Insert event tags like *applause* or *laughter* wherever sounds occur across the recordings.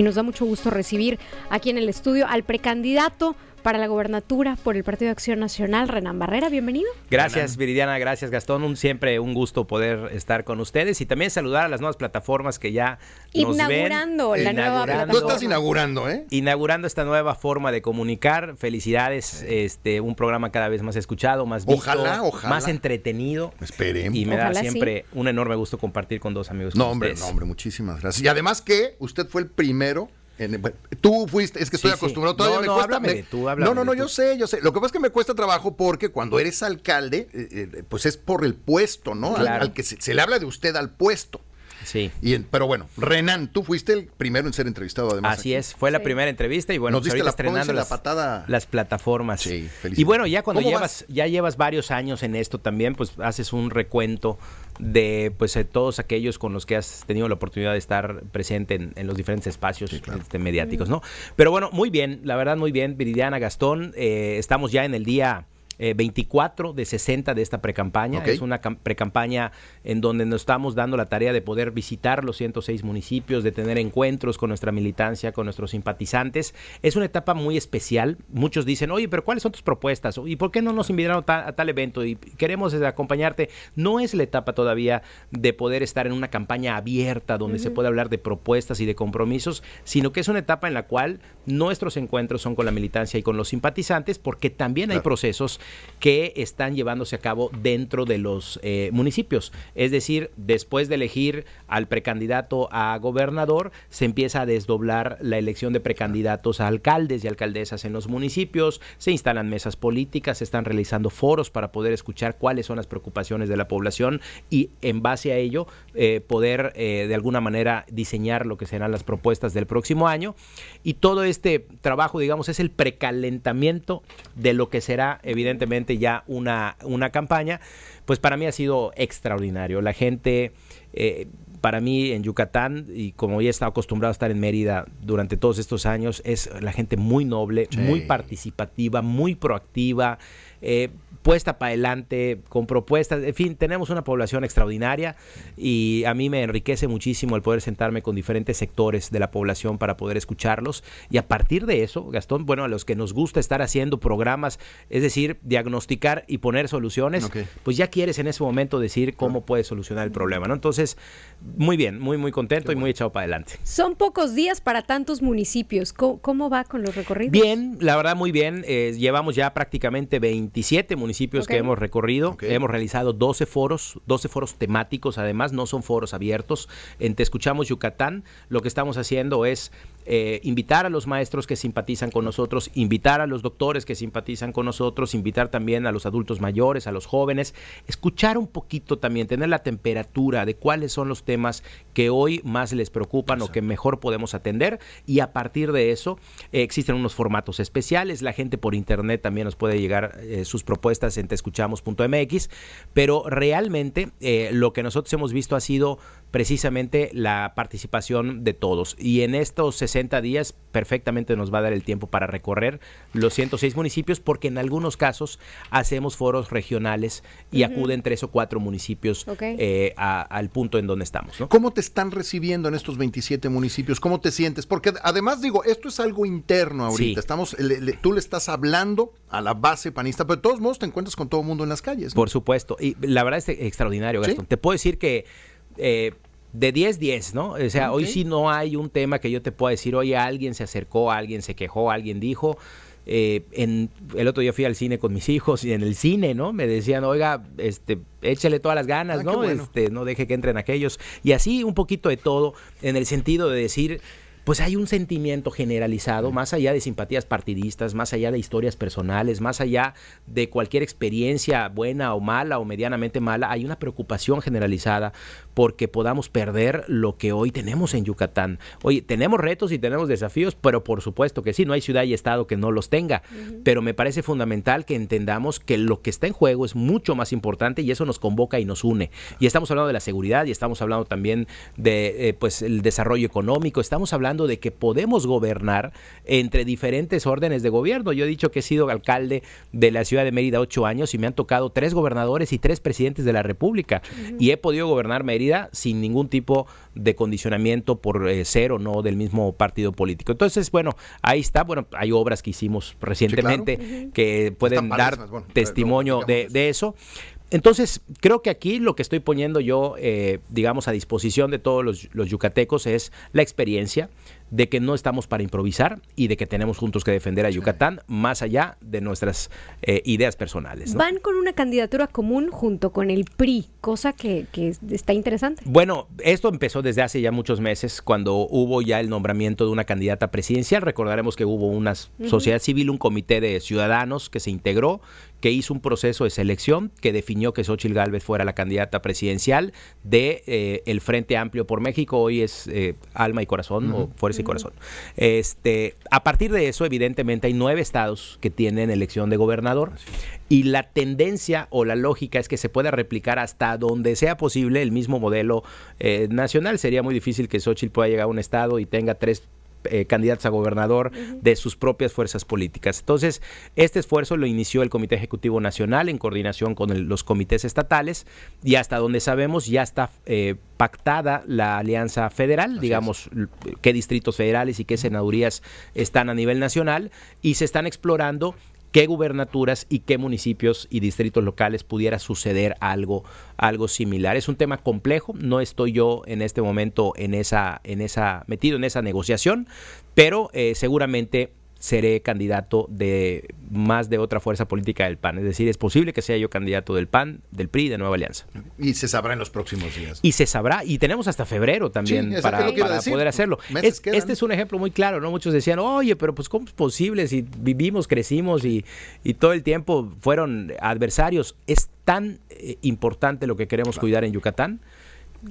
Y nos da mucho gusto recibir aquí en el estudio al precandidato para la gobernatura por el Partido de Acción Nacional, Renan Barrera. Bienvenido. Gracias, Viridiana. Gracias, Gastón. Un, siempre un gusto poder estar con ustedes y también saludar a las nuevas plataformas que ya nos inaugurando ven. la nueva plataforma. Tú estás inaugurando, ¿eh? Inaugurando esta nueva forma de comunicar. Felicidades. Este, un programa cada vez más escuchado, más visto, Ojalá, ojalá. más entretenido. Esperemos. Y me da siempre un enorme gusto compartir con dos amigos. No, como hombre, ustedes. no, hombre, muchísimas gracias. Y además que usted fue el primero. En, bueno, tú fuiste, es que estoy Sí, sí. acostumbrado, todavía No, me no, cuesta. háblame me- de tú, háblame no, no, no, yo sé, yo sé. Lo que pasa es que me cuesta trabajo porque cuando eres alcalde, eh, eh, pues es por el puesto, ¿no? Al- Claro. Al, que se, se le habla de usted al puesto. Sí. Y en- pero bueno, Renan, tú fuiste el primero en ser entrevistado además. Así aquí. es, fue la Sí. primera entrevista y bueno, Nos pues diste ahorita la- estrenando ¿cómo dice la las, patada? las plataformas. Sí, y felicidades. bueno, ya cuando ¿Cómo llevas, vas? ya llevas varios años en esto también, pues haces un recuento de pues de todos aquellos con los que has tenido la oportunidad de estar presente en, en los diferentes espacios este, mediáticos, ¿no? Pero bueno, muy bien, la verdad muy bien, Viridiana Gastón, eh, estamos ya en el día eh, 24 de 60 de esta precampaña. Ok. Es una cam- precampaña en donde nos estamos dando la tarea de poder visitar los 106 municipios, de tener encuentros con nuestra militancia, con nuestros simpatizantes. Es una etapa muy especial. Muchos dicen, oye, pero ¿cuáles son tus propuestas? ¿Y por qué no nos invitaron a ta- a tal evento? Y queremos eh, acompañarte. No es la etapa todavía de poder estar en una campaña abierta donde se puede hablar de propuestas y de compromisos, sino que es una etapa en la cual nuestros encuentros son con la militancia y con los simpatizantes, porque también hay procesos que están llevándose a cabo dentro de los eh, municipios. Es decir, después de elegir al precandidato a gobernador, se empieza a desdoblar la elección de precandidatos a alcaldes y alcaldesas en los municipios, se instalan mesas políticas, se están realizando foros para poder escuchar cuáles son las preocupaciones de la población y en base a ello eh, poder eh, de alguna manera diseñar lo que serán las propuestas del próximo año. Y todo este trabajo, digamos, es el precalentamiento de lo que será evidentemente ya una, una campaña. Pues para mí ha sido extraordinario. La gente... eh, para mí en Yucatán, y como ya he estado acostumbrado a estar en Mérida durante todos estos años, es la gente muy noble, Sí. muy participativa, muy proactiva, eh, puesta para adelante, con propuestas. En fin, tenemos una población extraordinaria y a mí me enriquece muchísimo el poder sentarme con diferentes sectores de la población para poder escucharlos. Y a partir de eso, Gastón, bueno, a los que nos gusta estar haciendo programas, es decir, diagnosticar y poner soluciones, pues ya quieres en ese momento decir cómo puedes solucionar el problema, ¿no? Entonces, muy bien, muy, muy contento y muy echado para adelante. Son pocos días para tantos municipios. ¿Cómo, cómo va con los recorridos? Bien, la verdad muy bien. Eh, llevamos ya prácticamente 27 municipios que hemos recorrido. Hemos realizado 12 foros, 12 foros temáticos, además no son foros abiertos. En Te Escuchamos Yucatán, lo que estamos haciendo es eh, invitar a los maestros que simpatizan con nosotros, invitar a los doctores que simpatizan con nosotros, invitar también a los adultos mayores, a los jóvenes, escuchar un poquito también, tener la temperatura de cuáles son los temas que hoy más les preocupan o que mejor podemos atender y a partir de eso eh, existen unos formatos especiales, la gente por internet también nos puede llegar eh, sus propuestas en teescuchamos.mx, pero realmente lo que nosotros hemos visto ha sido precisamente la participación de todos y en estos 60 días perfectamente nos va a dar el tiempo para recorrer los 106 municipios porque en algunos casos hacemos foros regionales y acuden tres o cuatro municipios eh, a- al punto en donde estamos. ¿no? ¿Cómo te están recibiendo en estos 27 municipios? ¿Cómo te sientes? Porque además digo, esto es algo interno ahorita. Sí. Estamos, le- le- tú le estás hablando a la base panista, pero de todos modos te encuentras con todo el mundo en las calles. ¿no? Por supuesto. Y la verdad es extraordinario, ¿Sí? Gastón. Te puedo decir que eh, de 10, 10, ¿no? O sea, hoy sí no hay un tema que yo te pueda decir, oye, alguien se acercó, alguien se quejó, alguien dijo. Eh, en, el otro día fui al cine con mis hijos y en el cine, ¿no? Me decían, oiga, este, échale todas las ganas, Ah, ¿no? bueno. Este, no deje que entren aquellos. Y así un poquito de todo, en el sentido de decir, pues hay un sentimiento generalizado, más allá de simpatías partidistas, más allá de historias personales, más allá de cualquier experiencia buena o mala o medianamente mala, hay una preocupación generalizada porque podamos perder lo que hoy tenemos en Yucatán. Oye, tenemos retos y tenemos desafíos, pero por supuesto que sí, no hay ciudad y estado que no los tenga, pero me parece fundamental que entendamos que lo que está en juego es mucho más importante y eso nos convoca y nos une. Y estamos hablando de la seguridad y estamos hablando también de eh, pues el desarrollo económico, estamos hablando hablando de que podemos gobernar entre diferentes órdenes de gobierno. Yo he dicho que he sido alcalde de la ciudad de Mérida ocho años y me han tocado tres gobernadores y tres presidentes de la República. Y he podido gobernar Mérida sin ningún tipo de condicionamiento por eh, ser o no del mismo partido político. Entonces, bueno, ahí está. Bueno, hay obras que hicimos recientemente que pueden dar testimonio de, de eso. Entonces, creo que aquí lo que estoy poniendo yo, eh, digamos, a disposición de todos los, los, yucatecos es la experiencia, de que no estamos para improvisar y de que tenemos juntos que defender a Yucatán más allá de nuestras eh, ideas personales. ¿no? Van con una candidatura común junto con el PRI, cosa que, que, está interesante. Bueno, esto empezó desde hace ya muchos meses, cuando hubo ya el nombramiento de una candidata presidencial. Recordaremos que hubo una uh -huh. sociedad civil, un comité de ciudadanos que se integró, que hizo un proceso de selección que definió que Xochitl Gálvez fuera la candidata presidencial de eh, el Frente Amplio por México. Hoy es eh, Alma y Corazón uh -huh. o Fuerza y Corazón. Este, a partir de eso, evidentemente, hay nueve estados que tienen elección de gobernador y la tendencia o la lógica es que se pueda replicar hasta donde sea posible el mismo modelo eh, nacional. Sería muy difícil que Xochitl pueda llegar a un estado y tenga tres eh, candidatos a gobernador uh -huh. de sus propias fuerzas políticas. Entonces, este esfuerzo lo inició el Comité Ejecutivo Nacional en coordinación con el, los comités estatales y hasta donde sabemos ya está eh, pactada la alianza federal, Así digamos, es. qué distritos federales y qué senadurías están a nivel nacional y se están explorando qué gubernaturas y qué municipios y distritos locales pudiera suceder algo, algo similar. Es un tema complejo, no estoy yo en este momento en esa, en esa, metido en esa negociación, pero eh, seguramente seré candidato de más de otra fuerza política del PAN. Es decir, es posible que sea yo candidato del PAN, del PRI, de Nueva Alianza. Y se sabrá en los próximos días. Y se sabrá, y tenemos hasta febrero también sí, para, para poder hacerlo. Es, este es un ejemplo muy claro, ¿no? Muchos decían, oye, pero pues ¿cómo es posible si vivimos, crecimos y, y todo el tiempo fueron adversarios? Es tan eh, importante lo que queremos claro. cuidar en Yucatán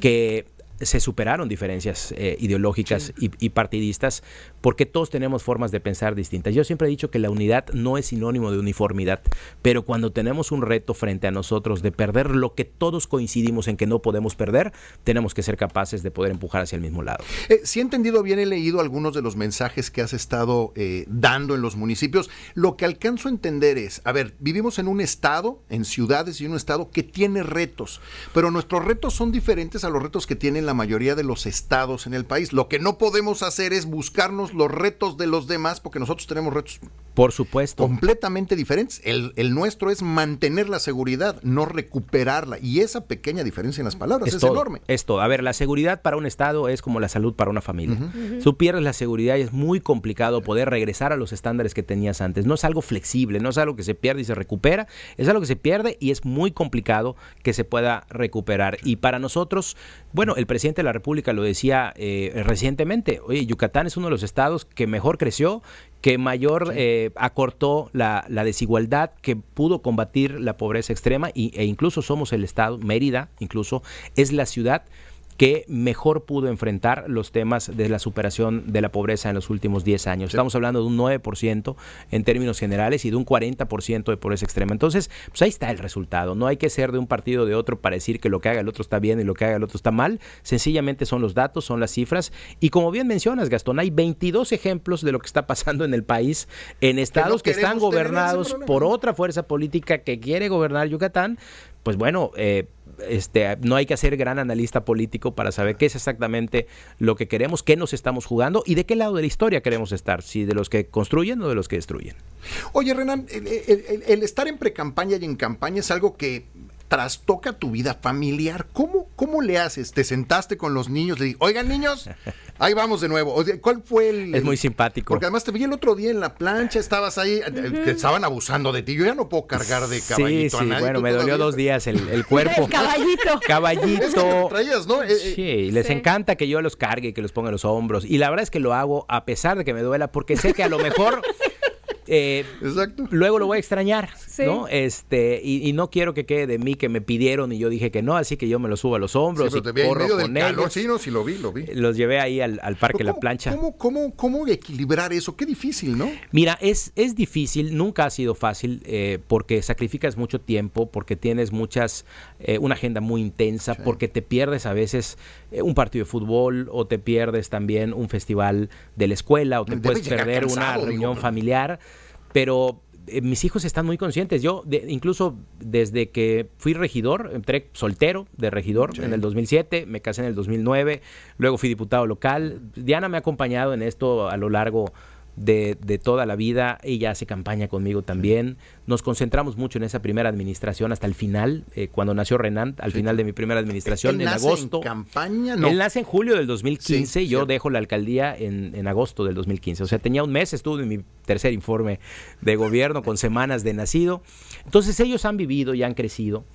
que se superaron diferencias eh, ideológicas sí. y, y, partidistas porque todos tenemos formas de pensar distintas. Yo siempre he dicho que la unidad no es sinónimo de uniformidad, pero cuando tenemos un reto frente a nosotros de perder lo que todos coincidimos en que no podemos perder, tenemos que ser capaces de poder empujar hacia el mismo lado. Eh, si he entendido bien, he leído algunos de los mensajes que has estado eh, dando en los municipios. Lo que alcanzo a entender es, a ver, vivimos en un estado, en ciudades y un estado que tiene retos, pero nuestros retos son diferentes a los retos que tienen la mayoría de los estados en el país. Lo que no podemos hacer es buscarnos los retos de los demás porque nosotros tenemos retos por supuesto completamente diferentes. El, el nuestro es mantener la seguridad, no recuperarla y esa pequeña diferencia en las palabras es, es todo, enorme. Es todo. A ver, la seguridad para un estado es como la salud para una familia. Uh -huh. Tú pierdes la seguridad y es muy complicado poder regresar a los estándares que tenías antes. No es algo flexible, no es algo que se pierde y se recupera, es algo que se pierde y es muy complicado que se pueda recuperar. Y para nosotros, bueno, el presidente de la República lo decía eh, recientemente, oye, Yucatán es uno de los estados que mejor creció, que mayor sí. eh, acortó la, la, desigualdad, que pudo combatir la pobreza extrema y, e incluso somos el estado, Mérida incluso, es la ciudad que mejor pudo enfrentar los temas de la superación de la pobreza en los últimos 10 años. Estamos hablando de un 9% en términos generales y de un 40% de pobreza extrema. Entonces, pues ahí está el resultado. No hay que ser de un partido o de otro para decir que lo que haga el otro está bien y lo que haga el otro está mal. Sencillamente son los datos, son las cifras. Y como bien mencionas, Gastón, hay 22 ejemplos de lo que está pasando en el país en estados que, no que están gobernados por otra fuerza política que quiere gobernar Yucatán. Pues bueno, eh, este, no hay que ser gran analista político para saber qué es exactamente lo que queremos, qué nos estamos jugando y de qué lado de la historia queremos estar, si de los que construyen o de los que destruyen. Oye, Renan, el, estar en pre-campaña y en campaña es algo que trastoca tu vida familiar. ¿Cómo, ¿Cómo le haces? ¿Te sentaste con los niños? Le dije, oigan niños, ahí vamos de nuevo. ¿Cuál fue el...? Es muy simpático. Porque además te vi el otro día en la plancha, estabas ahí, uh -huh. te estaban abusando de ti. Yo ya no puedo cargar de caballito sí, sí, a nadie. bueno, me dolió dos días el, el *laughs* cuerpo. el *laughs* caballito. Caballito. Es que traías, ¿no? Eh, eh, sí, les sí. encanta que yo los cargue, que los ponga en los hombros. Y la verdad es que lo hago a pesar de que me duela, porque sé que a lo mejor... *laughs* Eh, Exacto. Luego lo voy a extrañar. ¿no? Este, y, no quiero que quede de mí que me pidieron y yo dije que no, así que yo me lo subo a los hombros y corro con ellos. Sí, no, sí, lo vi, lo vi. Los llevé ahí al, parque La Plancha. ¿cómo, cómo, cómo equilibrar eso? Qué difícil, ¿no? Mira, es, es difícil, nunca ha sido fácil, eh, porque sacrificas mucho tiempo, porque tienes muchas, eh, una agenda muy intensa, porque te pierdes a veces eh, un partido de fútbol o te pierdes también un festival de la escuela o te puedes perder una reunión familiar, pero eh, mis hijos están muy conscientes. Yo, incluso desde que fui regidor, entré soltero de regidor en el 2007, me casé en el 2009, luego fui diputado local. Diana me ha acompañado en esto a lo largo de, de, toda la vida. Ella hace campaña conmigo también. Nos concentramos mucho en esa primera administración hasta el final, eh, cuando nació Renan, al final de mi primera administración, en agosto. En campaña? No. Él nace en julio del 2015 y yo dejo la alcaldía en, en, agosto del 2015. O sea, tenía un mes, estuve en mi tercer informe de gobierno con semanas de nacido. Entonces ellos han vivido y han crecido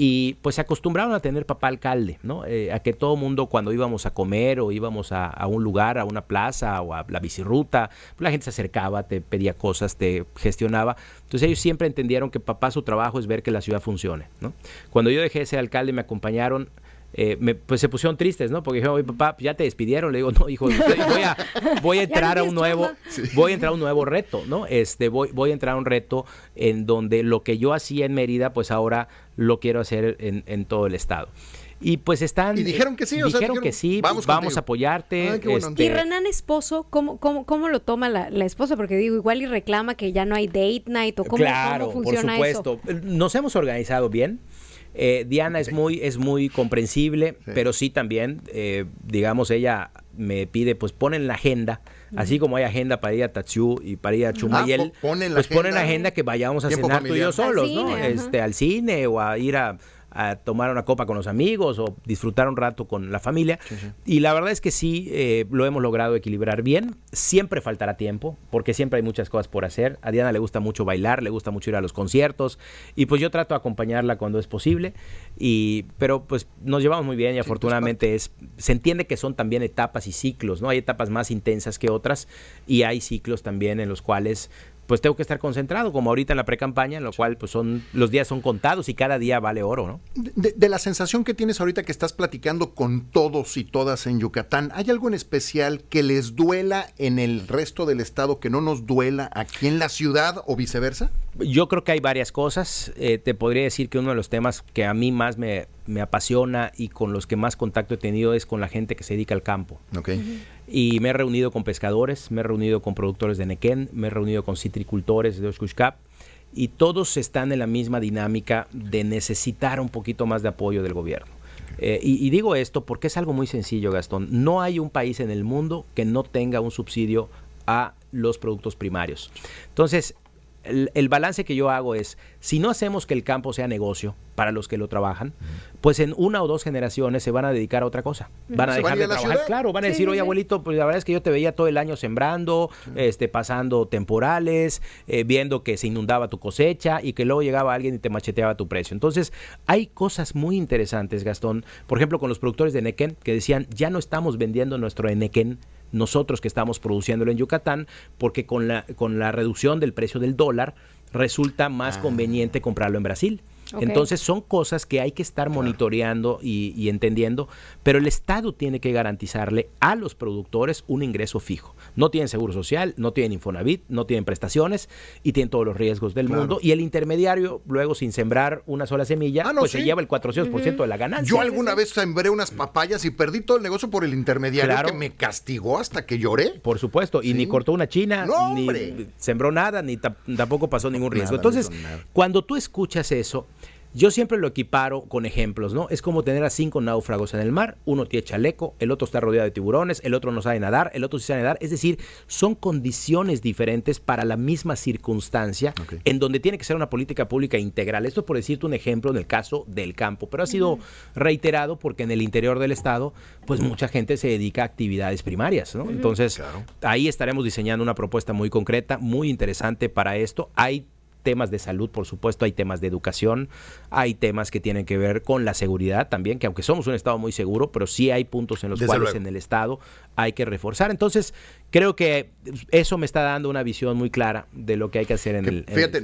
y pues se acostumbraron a tener papá alcalde, ¿no? Eh, a que todo mundo cuando íbamos a comer o íbamos a, un lugar, a una plaza o a la bicirruta, pues la gente se acercaba, te pedía cosas, te gestionaba. Entonces ellos siempre entendieron que papá su trabajo es ver que la ciudad funcione, ¿no? Cuando yo dejé ese alcalde me acompañaron eh, pues se pusieron tristes, ¿no? Porque dijeron, oye, papá, ya te despidieron. Le digo, no, hijo, voy a, *laughs* voy a entrar a un nuevo, voy a entrar a un nuevo reto, ¿no? Este, voy, voy a entrar a un reto en donde lo que yo hacía en Mérida, pues ahora lo quiero hacer en, todo el estado. Y pues están. Y dijeron que sí, o dijeron, que sí, vamos, vamos a apoyarte. Este y Renan esposo, ¿cómo, cómo, cómo lo toma la, esposa? Porque digo, igual y reclama que ya no hay date night o cómo, claro, funciona por supuesto. Nos hemos organizado bien. Eh, Diana es muy, es muy comprensible, pero sí también, eh, digamos, ella me pide, pues ponen la agenda, así como hay agenda para ir a Tatsu y para ir a ah, Chumayel, pues ponen la agenda que vayamos a cenar tú y yo solos, ¿no? Este, al cine o a ir a a tomar una copa con los amigos o disfrutar un rato con la familia. Y la verdad es que sí, eh, lo hemos logrado equilibrar bien. Siempre faltará tiempo, porque siempre hay muchas cosas por hacer. A Diana le gusta mucho bailar, le gusta mucho ir a los conciertos, y pues yo trato de acompañarla cuando es posible. Y, pero pues nos llevamos muy bien y pues, afortunadamente es, se entiende que son también etapas y ciclos, ¿no? Hay etapas más intensas que otras y hay ciclos también en los cuales pues tengo que estar concentrado, como ahorita en la pre-campaña, en lo cual pues son los días son contados y cada día vale oro, ¿no? De, la sensación que tienes ahorita que estás platicando con todos y todas en Yucatán, ¿hay algo en especial que les duela en el resto del estado que no nos duela aquí en la ciudad o viceversa? Yo creo que hay varias cosas. Eh, te podría decir que uno de los temas que a mí más me, apasiona y con los que más contacto he tenido es con la gente que se dedica al campo. Okay. Y me he reunido con pescadores, me he reunido con productores de Nequén, me he reunido con citricultores de Oshkushkap y todos están en la misma dinámica de necesitar un poquito más de apoyo del gobierno. Eh, y, y, digo esto porque es algo muy sencillo, Gastón. No hay un país en el mundo que no tenga un subsidio a los productos primarios. Entonces, el, balance que yo hago es, si no hacemos que el campo sea negocio para los que lo trabajan, pues en una o dos generaciones se van a dedicar a otra cosa. Van a dejar de trabajar. Claro, van a decir, oye, abuelito, pues la verdad es que yo te veía todo el año sembrando, este, pasando temporales, eh, viendo que se inundaba tu cosecha y que luego llegaba alguien y te macheteaba tu precio. Entonces, hay cosas muy interesantes, Gastón. Por ejemplo, con los productores de Nequén, que decían, ya no estamos vendiendo nuestro Nequén nosotros que estamos produciéndolo en Yucatán, porque con la, con la reducción del precio del dólar resulta más ah. conveniente comprarlo en Brasil. Entonces son cosas que hay que estar monitoreando y, entendiendo, pero el Estado tiene que garantizarle a los productores un ingreso fijo. No tienen seguro social, no tienen Infonavit, no tienen prestaciones y tienen todos los riesgos del mundo. Y el intermediario, luego sin sembrar una sola semilla, ah, pues se lleva el 400% de la ganancia. Yo alguna vez sembré unas papayas y perdí todo el negocio por el intermediario que me castigó hasta que lloré. Por supuesto, y ni cortó una china, ni sembró nada, ni tampoco pasó ningún riesgo. Entonces, cuando tú escuchas eso, yo siempre lo equiparo con ejemplos, ¿no? Es como tener a cinco náufragos en el mar, uno tiene chaleco, el otro está rodeado de tiburones, el otro no sabe nadar, el otro sí sabe nadar, es decir, son condiciones diferentes para la misma circunstancia en donde tiene que ser una política pública integral. Esto por decirte un ejemplo en el caso del campo, pero ha sido reiterado porque en el interior del estado, pues mucha gente se dedica a actividades primarias, ¿no? Entonces, ahí estaremos diseñando una propuesta muy concreta, muy interesante para esto. Hay temas de salud, por supuesto, hay temas de educación, hay temas que tienen que ver con la seguridad también, que aunque somos un Estado muy seguro, pero sí hay puntos en los cuales en el Estado hay que reforzar. Entonces, creo que eso me está dando una visión muy clara de lo que hay que hacer en el... Fíjate,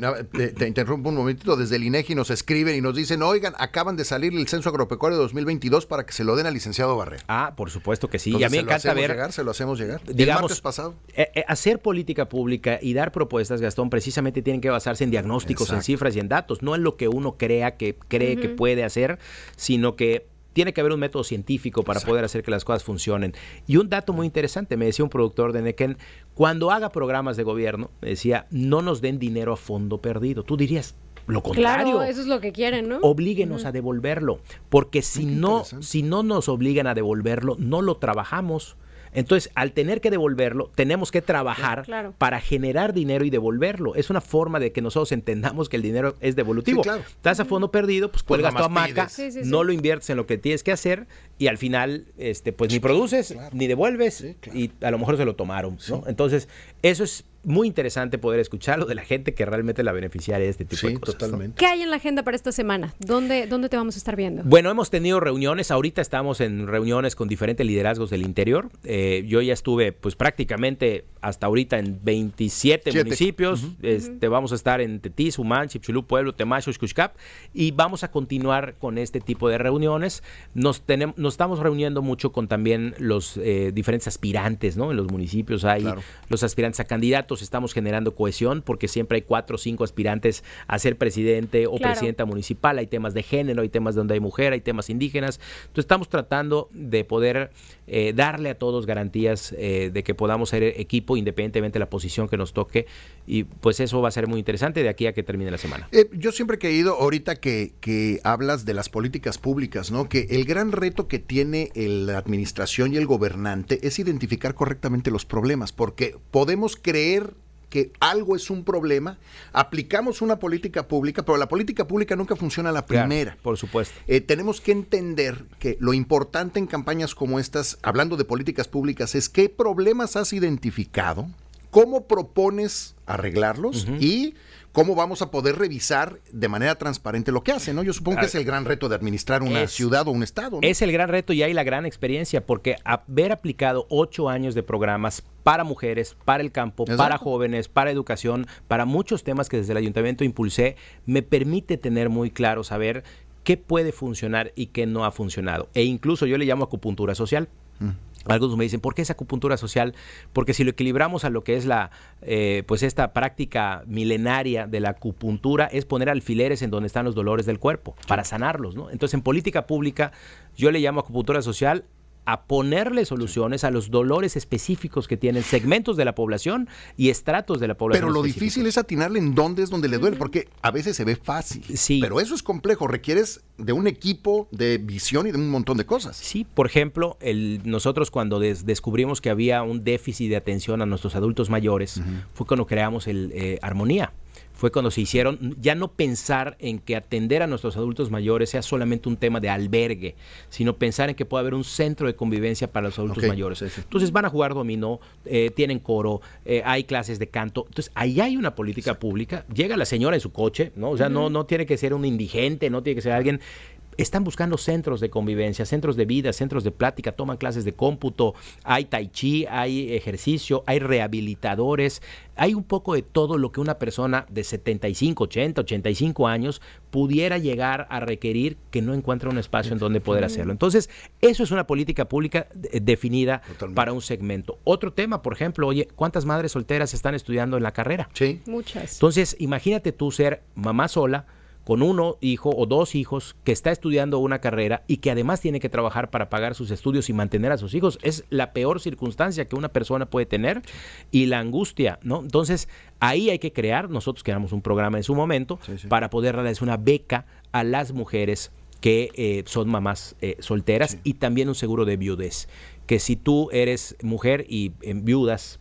te, interrumpo un momentito, desde el INEGI nos escriben y nos dicen, oigan, acaban de salir el Censo Agropecuario 2022 para que se lo den al licenciado Barrera. Ah, por supuesto que sí. y a mí me encanta ver... Llegar, se lo hacemos llegar. Digamos, pasado. Eh, eh, hacer política pública y dar propuestas, Gastón, precisamente tienen que basarse en diagnósticos, en cifras y en datos, no en lo que uno crea que cree que puede hacer, sino que tiene que haber un método científico para poder hacer que las cosas funcionen. Y un dato muy interesante, me decía un productor de Nequén, cuando haga programas de gobierno, me decía, no nos den dinero a fondo perdido. Tú dirías, lo contrario. Claro, eso es lo que quieren, ¿no? Oblíguenos a devolverlo, porque si no, si no nos obligan a devolverlo, no lo trabajamos. Entonces, al tener que devolverlo, tenemos que trabajar para generar dinero y devolverlo. Es una forma de que nosotros entendamos que el dinero es devolutivo. Estás a fondo perdido, pues, pues cuelgas tu hamaca, no lo inviertes en lo que tienes que hacer y al final, este, pues ni produces, ni devuelves y a lo mejor se lo tomaron. Entonces, eso es muy interesante poder escucharlo de la gente que realmente la beneficiaria de este tipo de cosas. Totalmente. ¿Qué hay en la agenda para esta semana? ¿Dónde, ¿Dónde te vamos a estar viendo? Bueno, hemos tenido reuniones. Ahorita estamos en reuniones con diferentes liderazgos del interior. Eh, yo ya estuve, pues prácticamente hasta ahorita en 27 municipios. este, vamos a estar en Tetis, Humán, Chipchulú, Pueblo, Temacho, Xcuxcap. Y vamos a continuar con este tipo de reuniones. Nos, tenemos, nos estamos reuniendo mucho con también los eh, diferentes aspirantes, ¿no? En los municipios hay los aspirantes a candidatos estamos generando cohesión porque siempre hay cuatro o cinco aspirantes a ser presidente o presidenta municipal, hay temas de género, hay temas donde hay mujer, hay temas indígenas. Entonces estamos tratando de poder eh, darle a todos garantías eh, de que podamos ser equipo independientemente de la posición que nos toque y pues eso va a ser muy interesante de aquí a que termine la semana. Eh, yo siempre he creído ahorita que, que hablas de las políticas públicas, ¿no? Que el gran reto que tiene la administración y el gobernante es identificar correctamente los problemas porque podemos creer que algo es un problema, aplicamos una política pública, pero la política pública nunca funciona a la primera. por supuesto. Eh, tenemos que entender que lo importante en campañas como estas, hablando de políticas públicas, es qué problemas has identificado, cómo propones arreglarlos y cómo vamos a poder revisar de manera transparente lo que hace, ¿no? Yo supongo que es el gran reto de administrar una ciudad o un estado. Es el gran reto y hay la gran experiencia, porque haber aplicado ocho años de programas para mujeres, para el campo, para jóvenes, para educación, para muchos temas que desde el ayuntamiento impulsé, me permite tener muy claro saber qué puede funcionar y qué no ha funcionado. E incluso yo le llamo acupuntura social. Mm. Algunos me dicen, ¿por qué esa acupuntura social? Porque si lo equilibramos a lo que es la, eh, pues esta práctica milenaria de la acupuntura, es poner alfileres en donde están los dolores del cuerpo, para sanarlos, ¿no? Entonces, en política pública, yo le llamo acupuntura social a ponerle soluciones a los dolores específicos que tienen segmentos de la población y estratos de la población. Pero lo difícil es atinarle en dónde es donde le duele, porque a veces se ve fácil. Sí. Pero eso es complejo, requieres de un equipo de visión y de un montón de cosas. Sí, por ejemplo, el, nosotros cuando descubrimos que había un déficit de atención a nuestros adultos mayores, fue cuando creamos el eh, Armonía fue cuando se hicieron ya no pensar en que atender a nuestros adultos mayores sea solamente un tema de albergue, sino pensar en que puede haber un centro de convivencia para los adultos mayores. Entonces van a jugar dominó, eh, tienen coro, eh, hay clases de canto. Entonces ahí hay una política pública. Llega la señora en su coche, ¿no? O sea, no, no tiene que ser un indigente, no tiene que ser alguien están buscando centros de convivencia, centros de vida, centros de plática, toman clases de cómputo, hay tai chi, hay ejercicio, hay rehabilitadores, hay un poco de todo lo que una persona de 75, 80, 85 años pudiera llegar a requerir que no encuentra un espacio en donde poder hacerlo. Entonces, eso es una política pública definida para un segmento. Otro tema, por ejemplo, oye, ¿cuántas madres solteras están estudiando en la carrera? Sí. Muchas. Entonces, imagínate tú ser mamá sola, con uno hijo o dos hijos que está estudiando una carrera y que además tiene que trabajar para pagar sus estudios y mantener a sus hijos, es la peor circunstancia que una persona puede tener y la angustia, ¿no? Entonces, ahí hay que crear, nosotros creamos un programa en su momento para poder darles una beca a las mujeres que eh, son mamás eh, solteras y también un seguro de viudez, que si tú eres mujer y en viudas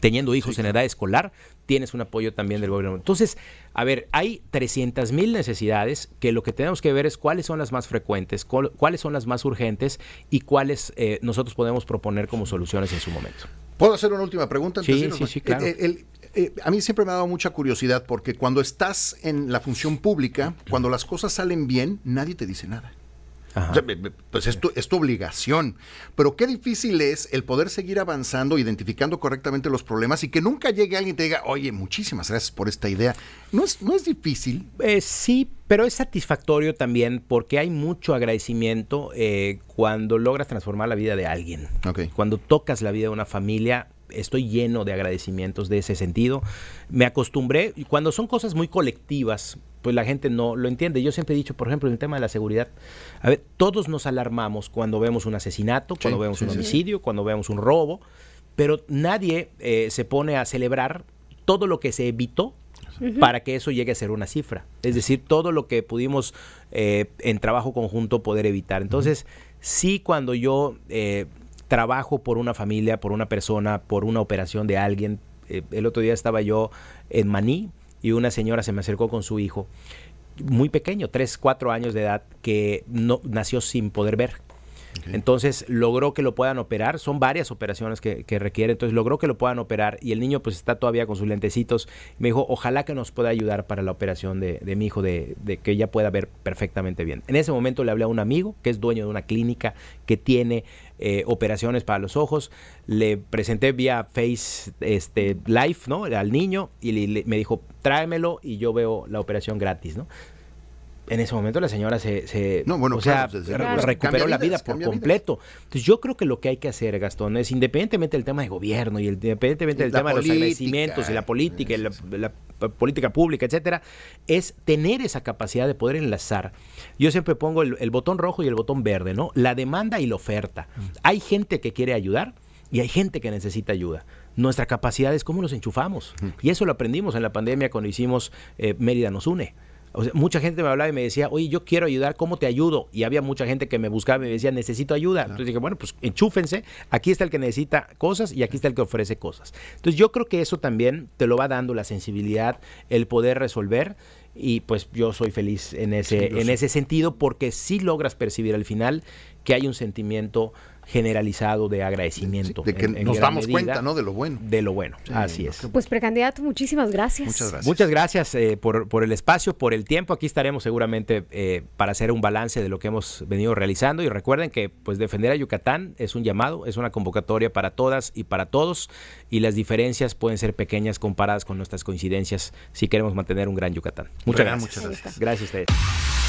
teniendo hijos en edad escolar, tienes un apoyo también del gobierno. Entonces, a ver, hay 300 mil necesidades que lo que tenemos que ver es cuáles son las más frecuentes, cuáles son las más urgentes y cuáles eh, nosotros podemos proponer como soluciones en su momento. ¿Puedo hacer una última pregunta? sí, sí, sí, claro. Eh, a mí siempre me ha dado mucha curiosidad porque cuando estás en la función pública, cuando las cosas salen bien, nadie te dice nada. Pues es tu, es tu obligación. Pero qué difícil es el poder seguir avanzando, identificando correctamente los problemas y que nunca llegue alguien y te diga, oye, muchísimas gracias por esta idea. ¿No es, no es difícil? Eh, sí, pero es satisfactorio también porque hay mucho agradecimiento eh, cuando logras transformar la vida de alguien. Cuando tocas la vida de una familia, estoy lleno de agradecimientos de ese sentido. Me acostumbré, y cuando son cosas muy colectivas, pues la gente no lo entiende. Yo siempre he dicho, por ejemplo, en el tema de la seguridad, a ver, todos nos alarmamos cuando vemos un asesinato, cuando vemos un homicidio, cuando vemos un robo, pero nadie eh, se pone a celebrar todo lo que se evitó para que eso llegue a ser una cifra. Es decir, todo lo que pudimos eh, en trabajo conjunto poder evitar. Entonces, sí cuando yo eh, trabajo por una familia, por una persona, por una operación de alguien. Eh, el otro día estaba yo en Maní y una señora se me acercó con su hijo, muy pequeño, 3, 4 años de edad, que no, nació sin poder ver. Entonces logró que lo puedan operar, son varias operaciones que, requiere, entonces logró que lo puedan operar y el niño pues está todavía con sus lentecitos. Me dijo, ojalá que nos pueda ayudar para la operación de, mi hijo, de, de, que ella pueda ver perfectamente bien. En ese momento le hablé a un amigo que es dueño de una clínica que tiene eh, operaciones para los ojos, le presenté vía Face este, Live ¿no? al niño y me dijo, tráemelo y yo veo la operación gratis. ¿no? En ese momento la señora se, no, bueno, o sea, recuperó la vida por completo. Entonces yo creo que lo que hay que hacer, Gastón, es independientemente del tema de gobierno y independientemente del tema de los agradecimientos y la política y la, política pública, etcétera, es tener esa capacidad de poder enlazar. Yo siempre pongo el, el botón rojo y el botón verde, ¿no? La demanda y la oferta. Mm. Hay gente que quiere ayudar y hay gente que necesita ayuda nuestra capacidad es cómo nos enchufamos. Mm. Y eso lo aprendimos en la pandemia cuando hicimos eh, Mérida nos une mucha gente me hablaba y me decía, oye, yo quiero ayudar, ¿cómo te ayudo? Y había mucha gente que me buscaba y me decía, necesito ayuda. Entonces dije, bueno, pues enchúfense, aquí está el que necesita cosas y aquí está el que ofrece cosas. Entonces yo creo que eso también te lo va dando la sensibilidad, el poder resolver y pues yo soy feliz en ese, en ese sentido porque sí logras percibir al final que hay un sentimiento generalizado de agradecimiento. de que nos damos cuenta, ¿no? De lo bueno. De lo bueno, así es. Pues precandidato, muchísimas gracias. Muchas gracias. Muchas gracias eh, por, por, el espacio, por el tiempo. Aquí estaremos seguramente eh, para hacer un balance de lo que hemos venido realizando. Y recuerden que pues defender a Yucatán es un llamado, es una convocatoria para todas y para todos. Y las diferencias pueden ser pequeñas comparadas con nuestras coincidencias si queremos mantener un gran Yucatán. Muchas gracias. Muchas gracias. Gracias a ustedes.